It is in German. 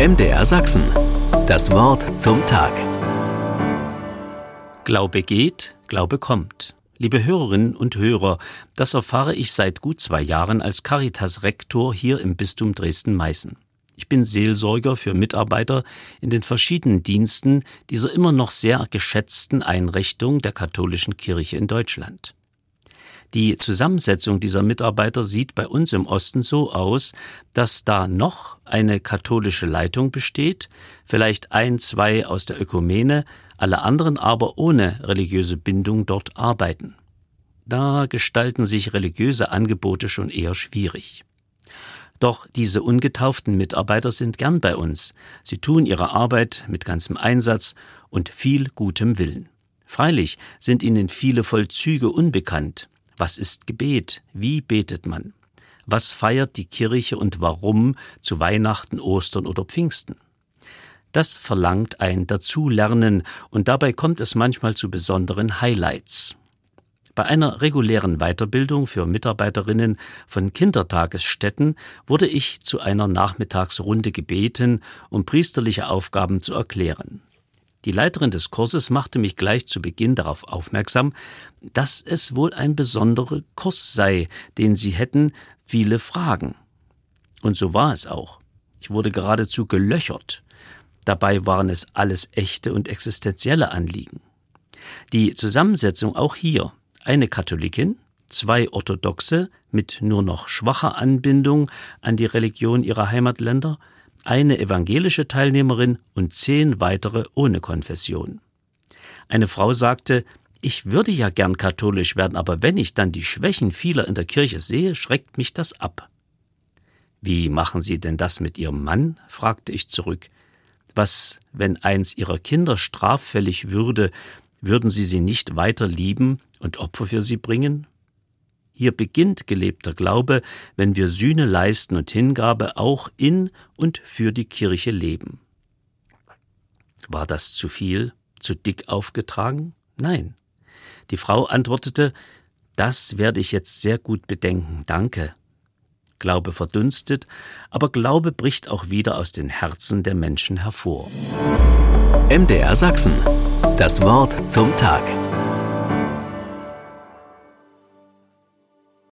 MDR Sachsen. Das Wort zum Tag. Glaube geht, Glaube kommt. Liebe Hörerinnen und Hörer, das erfahre ich seit gut zwei Jahren als Caritas-Rektor hier im Bistum Dresden-Meißen. Ich bin Seelsorger für Mitarbeiter in den verschiedenen Diensten dieser immer noch sehr geschätzten Einrichtung der katholischen Kirche in Deutschland. Die Zusammensetzung dieser Mitarbeiter sieht bei uns im Osten so aus, dass da noch eine katholische Leitung besteht, vielleicht ein, zwei aus der Ökumene, alle anderen aber ohne religiöse Bindung dort arbeiten. Da gestalten sich religiöse Angebote schon eher schwierig. Doch diese ungetauften Mitarbeiter sind gern bei uns. Sie tun ihre Arbeit mit ganzem Einsatz und viel gutem Willen. Freilich sind ihnen viele Vollzüge unbekannt, was ist Gebet? Wie betet man? Was feiert die Kirche und warum zu Weihnachten, Ostern oder Pfingsten? Das verlangt ein Dazulernen und dabei kommt es manchmal zu besonderen Highlights. Bei einer regulären Weiterbildung für Mitarbeiterinnen von Kindertagesstätten wurde ich zu einer Nachmittagsrunde gebeten, um priesterliche Aufgaben zu erklären. Die Leiterin des Kurses machte mich gleich zu Beginn darauf aufmerksam, dass es wohl ein besonderer Kurs sei, den sie hätten viele Fragen. Und so war es auch. Ich wurde geradezu gelöchert. Dabei waren es alles echte und existenzielle Anliegen. Die Zusammensetzung auch hier eine Katholikin, zwei Orthodoxe mit nur noch schwacher Anbindung an die Religion ihrer Heimatländer, eine evangelische Teilnehmerin und zehn weitere ohne Konfession. Eine Frau sagte, ich würde ja gern katholisch werden, aber wenn ich dann die Schwächen vieler in der Kirche sehe, schreckt mich das ab. Wie machen Sie denn das mit Ihrem Mann? fragte ich zurück. Was, wenn eins Ihrer Kinder straffällig würde, würden Sie sie nicht weiter lieben und Opfer für sie bringen? Hier beginnt gelebter Glaube, wenn wir Sühne leisten und Hingabe auch in und für die Kirche leben. War das zu viel, zu dick aufgetragen? Nein. Die Frau antwortete, das werde ich jetzt sehr gut bedenken, danke. Glaube verdunstet, aber Glaube bricht auch wieder aus den Herzen der Menschen hervor. MDR Sachsen. Das Wort zum Tag.